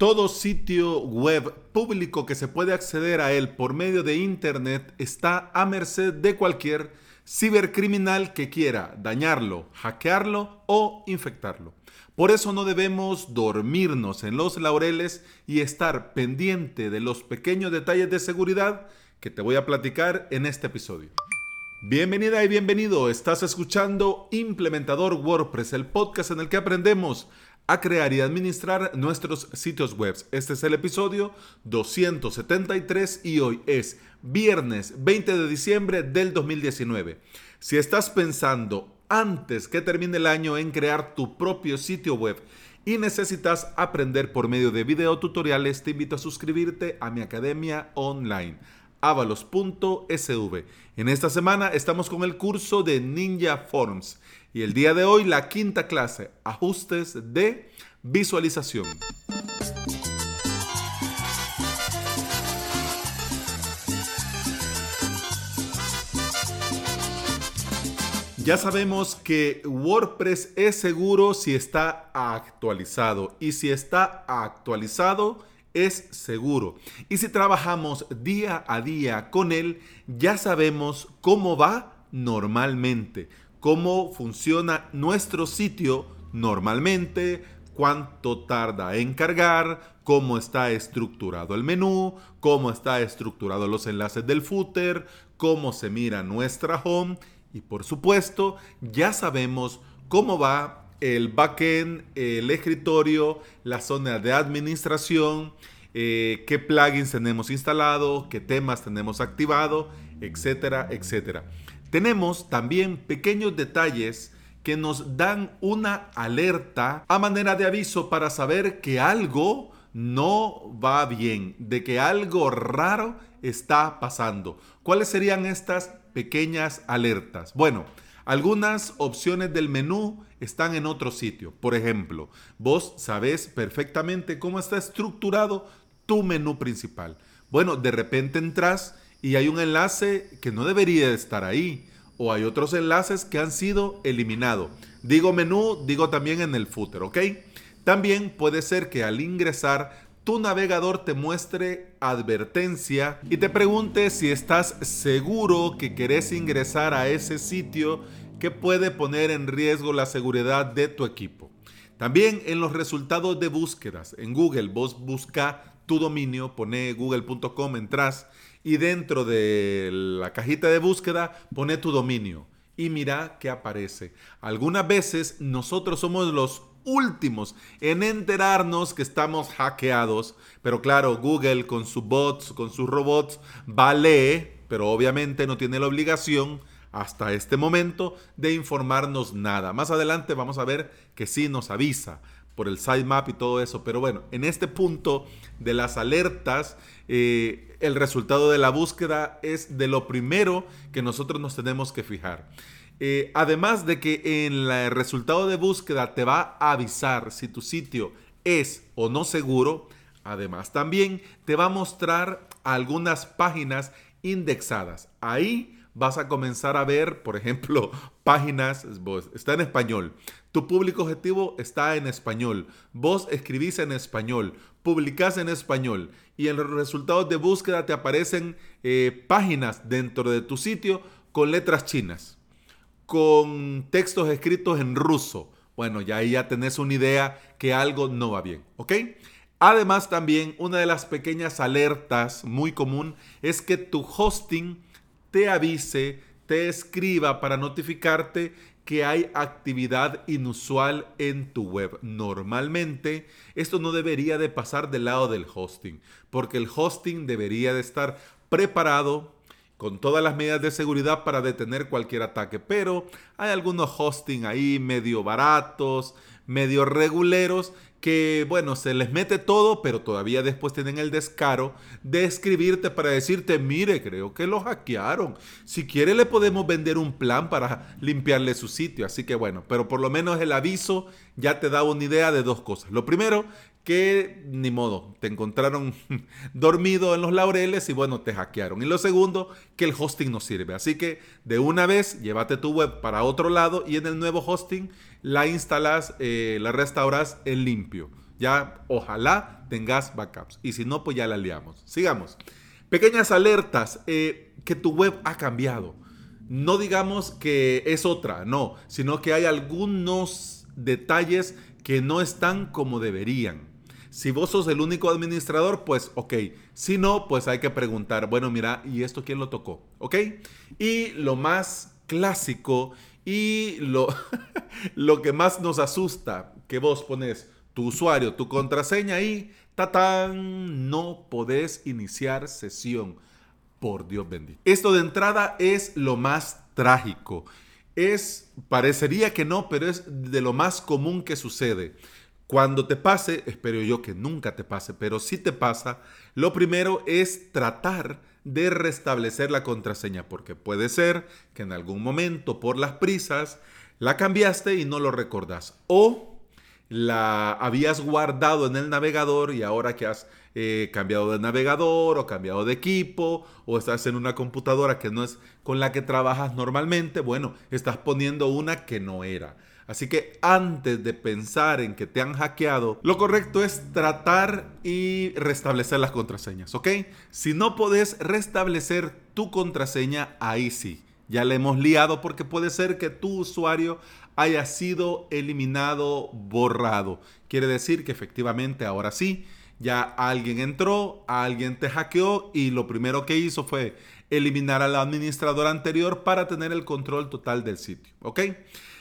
Todo sitio web público que se puede acceder a él por medio de Internet está a merced de cualquier cibercriminal que quiera dañarlo, hackearlo o infectarlo. Por eso no debemos dormirnos en los laureles y estar pendiente de los pequeños detalles de seguridad que te voy a platicar en este episodio. Bienvenida y bienvenido, estás escuchando Implementador WordPress, el podcast en el que aprendemos a crear y administrar nuestros sitios web. Este es el episodio 273 y hoy es viernes 20 de diciembre del 2019. Si estás pensando antes que termine el año en crear tu propio sitio web y necesitas aprender por medio de videotutoriales, te invito a suscribirte a mi academia online avalos.sv. En esta semana estamos con el curso de Ninja Forms y el día de hoy la quinta clase, ajustes de visualización. Ya sabemos que WordPress es seguro si está actualizado y si está actualizado es seguro. Y si trabajamos día a día con él, ya sabemos cómo va normalmente cómo funciona nuestro sitio normalmente, cuánto tarda en cargar, cómo está estructurado el menú, cómo está estructurado los enlaces del footer, cómo se mira nuestra home y por supuesto ya sabemos cómo va el backend, el escritorio, la zona de administración, eh, qué plugins tenemos instalado, qué temas tenemos activado, etcétera, etcétera. Tenemos también pequeños detalles que nos dan una alerta a manera de aviso para saber que algo no va bien, de que algo raro está pasando. ¿Cuáles serían estas pequeñas alertas? Bueno, algunas opciones del menú están en otro sitio. Por ejemplo, vos sabés perfectamente cómo está estructurado tu menú principal. Bueno, de repente entras y hay un enlace que no debería estar ahí. O hay otros enlaces que han sido eliminados. Digo menú, digo también en el footer, ¿ok? También puede ser que al ingresar tu navegador te muestre advertencia y te pregunte si estás seguro que querés ingresar a ese sitio que puede poner en riesgo la seguridad de tu equipo. También en los resultados de búsquedas en Google, vos busca tu dominio, pone google.com, entras y dentro de la cajita de búsqueda pone tu dominio y mira qué aparece. Algunas veces nosotros somos los últimos en enterarnos que estamos hackeados, pero claro, Google con sus bots, con sus robots, vale, pero obviamente no tiene la obligación hasta este momento de informarnos nada. Más adelante vamos a ver que sí nos avisa por el sitemap y todo eso. Pero bueno, en este punto de las alertas, eh, el resultado de la búsqueda es de lo primero que nosotros nos tenemos que fijar. Eh, además de que en el resultado de búsqueda te va a avisar si tu sitio es o no seguro, además también te va a mostrar algunas páginas indexadas. Ahí vas a comenzar a ver, por ejemplo, páginas, está en español, tu público objetivo está en español, vos escribís en español, publicás en español y en los resultados de búsqueda te aparecen eh, páginas dentro de tu sitio con letras chinas, con textos escritos en ruso. Bueno, ya ahí ya tenés una idea que algo no va bien, ¿ok? Además también una de las pequeñas alertas muy común es que tu hosting te avise, te escriba para notificarte que hay actividad inusual en tu web. Normalmente esto no debería de pasar del lado del hosting, porque el hosting debería de estar preparado con todas las medidas de seguridad para detener cualquier ataque, pero hay algunos hosting ahí medio baratos, medio reguleros que, bueno, se les mete todo, pero todavía después tienen el descaro de escribirte para decirte, mire, creo que lo hackearon. Si quiere le podemos vender un plan para limpiarle su sitio. Así que bueno, pero por lo menos el aviso ya te da una idea de dos cosas. Lo primero, que ni modo, te encontraron dormido en los laureles y bueno, te hackearon. Y lo segundo, que el hosting no sirve. Así que de una vez, llévate tu web para otro lado y en el nuevo hosting la instalas, eh, la restauras en limpio. Ya, ojalá tengas backups. Y si no, pues ya la liamos. Sigamos. Pequeñas alertas eh, que tu web ha cambiado. No digamos que es otra, no, sino que hay algunos detalles que no están como deberían. Si vos sos el único administrador, pues ok. Si no, pues hay que preguntar, bueno, mira, ¿y esto quién lo tocó? ¿Ok? Y lo más clásico y lo, lo que más nos asusta, que vos pones tu usuario, tu contraseña y tatán, no podés iniciar sesión. Por Dios bendito. Esto de entrada es lo más trágico. Es, parecería que no, pero es de lo más común que sucede. Cuando te pase, espero yo que nunca te pase, pero si te pasa, lo primero es tratar de restablecer la contraseña, porque puede ser que en algún momento por las prisas la cambiaste y no lo recordás. O la habías guardado en el navegador y ahora que has eh, cambiado de navegador o cambiado de equipo o estás en una computadora que no es con la que trabajas normalmente, bueno, estás poniendo una que no era. Así que antes de pensar en que te han hackeado, lo correcto es tratar y restablecer las contraseñas, ¿ok? Si no podés restablecer tu contraseña, ahí sí. Ya le hemos liado porque puede ser que tu usuario haya sido eliminado, borrado. Quiere decir que efectivamente ahora sí, ya alguien entró, alguien te hackeó y lo primero que hizo fue eliminar al administrador anterior para tener el control total del sitio, ¿ok?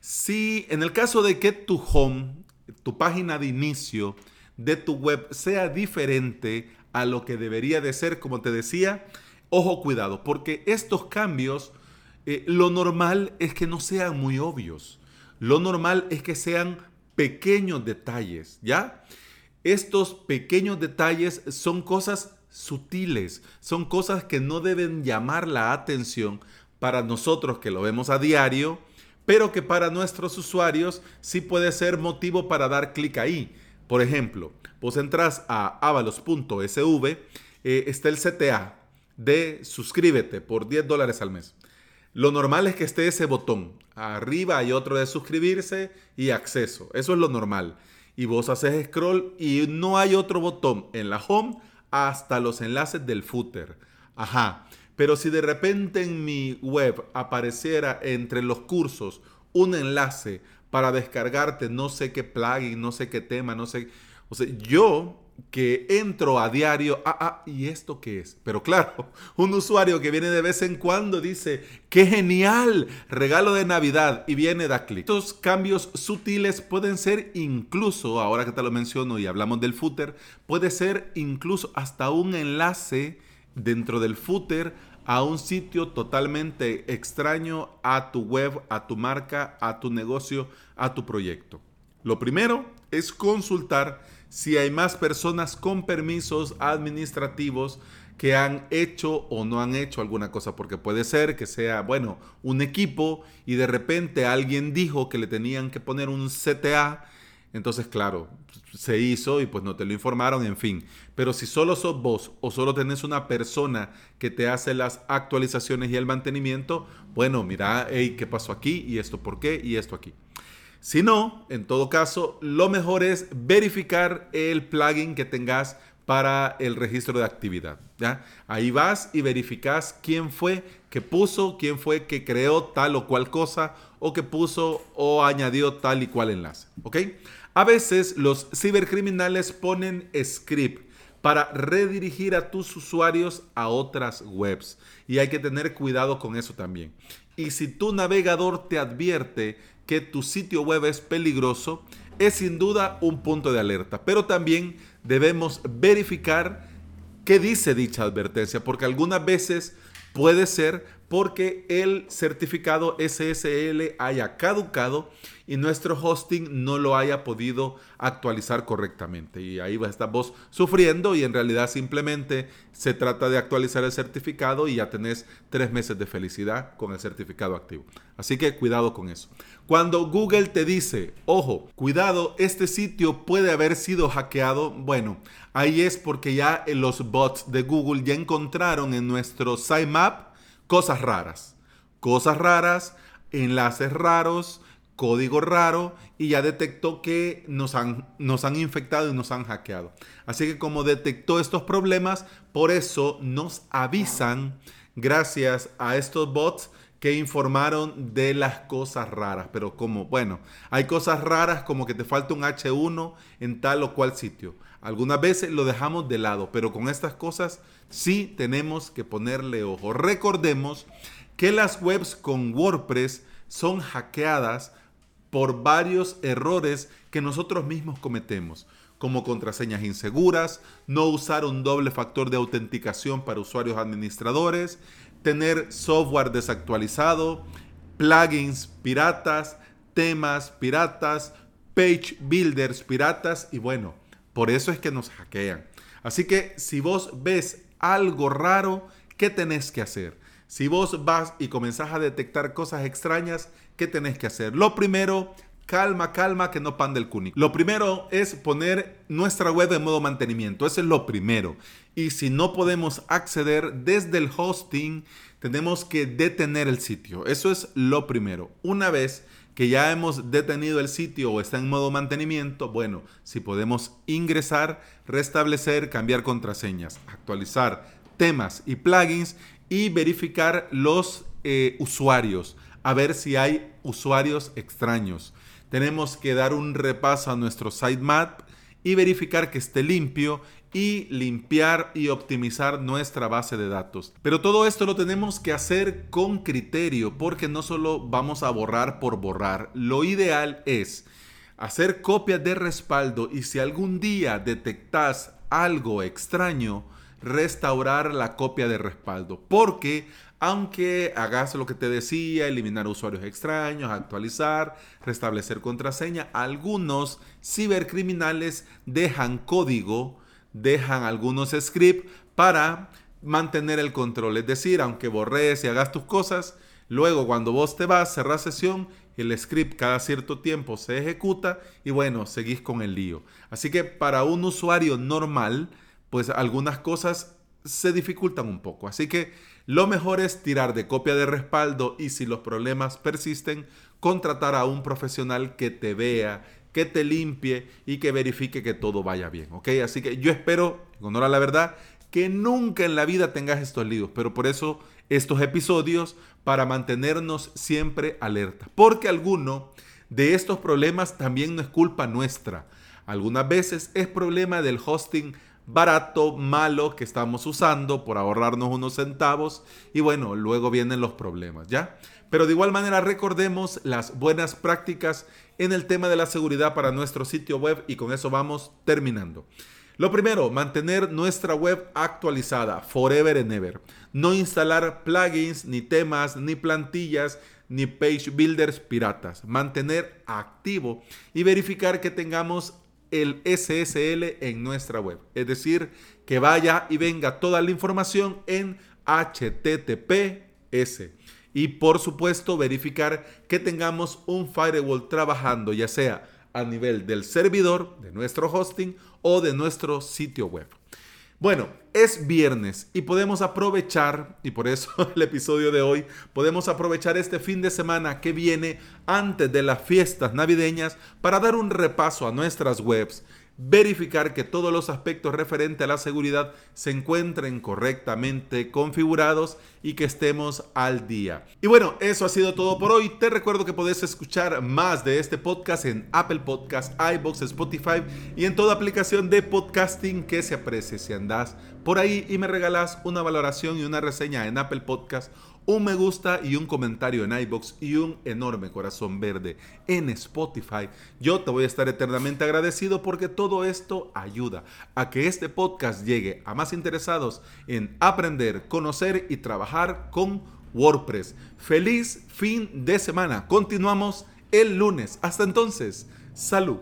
Si en el caso de que tu home, tu página de inicio de tu web sea diferente a lo que debería de ser, como te decía, ojo cuidado, porque estos cambios, eh, lo normal es que no sean muy obvios. Lo normal es que sean pequeños detalles, ¿ya? Estos pequeños detalles son cosas sutiles, son cosas que no deben llamar la atención para nosotros que lo vemos a diario pero que para nuestros usuarios sí puede ser motivo para dar clic ahí. Por ejemplo, vos entras a avalos.sv, eh, está el CTA de suscríbete por 10 dólares al mes. Lo normal es que esté ese botón. Arriba hay otro de suscribirse y acceso. Eso es lo normal. Y vos haces scroll y no hay otro botón en la home hasta los enlaces del footer. Ajá. Pero si de repente en mi web apareciera entre los cursos un enlace para descargarte no sé qué plugin, no sé qué tema, no sé... O sea, yo que entro a diario, ah, ah, ¿y esto qué es? Pero claro, un usuario que viene de vez en cuando dice, ¡qué genial! Regalo de Navidad y viene da clic. Estos cambios sutiles pueden ser incluso, ahora que te lo menciono y hablamos del footer, puede ser incluso hasta un enlace dentro del footer a un sitio totalmente extraño a tu web, a tu marca, a tu negocio, a tu proyecto. Lo primero es consultar si hay más personas con permisos administrativos que han hecho o no han hecho alguna cosa, porque puede ser que sea, bueno, un equipo y de repente alguien dijo que le tenían que poner un CTA entonces, claro, se hizo y pues no te lo informaron, en fin. Pero si solo sos vos o solo tenés una persona que te hace las actualizaciones y el mantenimiento, bueno, mira, hey, ¿qué pasó aquí? ¿Y esto por qué? ¿Y esto aquí? Si no, en todo caso, lo mejor es verificar el plugin que tengas para el registro de actividad. ¿ya? Ahí vas y verificas quién fue que puso, quién fue que creó tal o cual cosa, o que puso o añadió tal y cual enlace. ¿Ok? A veces los cibercriminales ponen script para redirigir a tus usuarios a otras webs. Y hay que tener cuidado con eso también. Y si tu navegador te advierte que tu sitio web es peligroso, es sin duda un punto de alerta. Pero también debemos verificar qué dice dicha advertencia, porque algunas veces puede ser porque el certificado SSL haya caducado y nuestro hosting no lo haya podido actualizar correctamente. Y ahí va a estar vos sufriendo y en realidad simplemente se trata de actualizar el certificado y ya tenés tres meses de felicidad con el certificado activo. Así que cuidado con eso. Cuando Google te dice, ojo, cuidado, este sitio puede haber sido hackeado, bueno, ahí es porque ya los bots de Google ya encontraron en nuestro sitemap cosas raras. Cosas raras, enlaces raros, código raro y ya detectó que nos han, nos han infectado y nos han hackeado. Así que como detectó estos problemas, por eso nos avisan gracias a estos bots que informaron de las cosas raras. Pero como, bueno, hay cosas raras como que te falta un H1 en tal o cual sitio. Algunas veces lo dejamos de lado, pero con estas cosas sí tenemos que ponerle ojo. Recordemos que las webs con WordPress son hackeadas por varios errores que nosotros mismos cometemos, como contraseñas inseguras, no usar un doble factor de autenticación para usuarios administradores, tener software desactualizado, plugins piratas, temas piratas, page builders piratas y bueno, por eso es que nos hackean. Así que si vos ves algo raro, ¿qué tenés que hacer? Si vos vas y comenzás a detectar cosas extrañas, ¿qué tenés que hacer? Lo primero, calma, calma, que no pan del cuni. Lo primero es poner nuestra web en modo mantenimiento. Eso es lo primero. Y si no podemos acceder desde el hosting, tenemos que detener el sitio. Eso es lo primero. Una vez que ya hemos detenido el sitio o está en modo mantenimiento, bueno, si podemos ingresar, restablecer, cambiar contraseñas, actualizar temas y plugins y verificar los eh, usuarios, a ver si hay usuarios extraños tenemos que dar un repaso a nuestro sitemap y verificar que esté limpio y limpiar y optimizar nuestra base de datos. Pero todo esto lo tenemos que hacer con criterio porque no solo vamos a borrar por borrar. Lo ideal es hacer copias de respaldo y si algún día detectas algo extraño, restaurar la copia de respaldo. Porque aunque hagas lo que te decía, eliminar usuarios extraños, actualizar, restablecer contraseña, algunos cibercriminales dejan código, dejan algunos scripts para mantener el control. Es decir, aunque borres y hagas tus cosas, luego cuando vos te vas, cerrás sesión, el script cada cierto tiempo se ejecuta y bueno, seguís con el lío. Así que para un usuario normal, pues algunas cosas se dificultan un poco. Así que lo mejor es tirar de copia de respaldo y si los problemas persisten, contratar a un profesional que te vea, que te limpie y que verifique que todo vaya bien, ¿ok? Así que yo espero, en honor la verdad, que nunca en la vida tengas estos líos, pero por eso estos episodios para mantenernos siempre alerta, porque alguno de estos problemas también no es culpa nuestra. Algunas veces es problema del hosting barato, malo que estamos usando por ahorrarnos unos centavos y bueno, luego vienen los problemas, ¿ya? Pero de igual manera recordemos las buenas prácticas en el tema de la seguridad para nuestro sitio web y con eso vamos terminando. Lo primero, mantener nuestra web actualizada, forever and ever. No instalar plugins, ni temas, ni plantillas, ni page builders piratas. Mantener activo y verificar que tengamos el SSL en nuestra web. Es decir, que vaya y venga toda la información en HTTPS. Y por supuesto, verificar que tengamos un firewall trabajando, ya sea a nivel del servidor, de nuestro hosting o de nuestro sitio web. Bueno, es viernes y podemos aprovechar, y por eso el episodio de hoy, podemos aprovechar este fin de semana que viene antes de las fiestas navideñas para dar un repaso a nuestras webs verificar que todos los aspectos referentes a la seguridad se encuentren correctamente configurados y que estemos al día. Y bueno, eso ha sido todo por hoy. Te recuerdo que podés escuchar más de este podcast en Apple Podcast, iBox, Spotify y en toda aplicación de podcasting que se aprecie. Si andás por ahí y me regalás una valoración y una reseña en Apple Podcast un me gusta y un comentario en iBox y un enorme corazón verde en Spotify, yo te voy a estar eternamente agradecido porque todo esto ayuda a que este podcast llegue a más interesados en aprender, conocer y trabajar con WordPress. Feliz fin de semana. Continuamos el lunes. Hasta entonces, salud.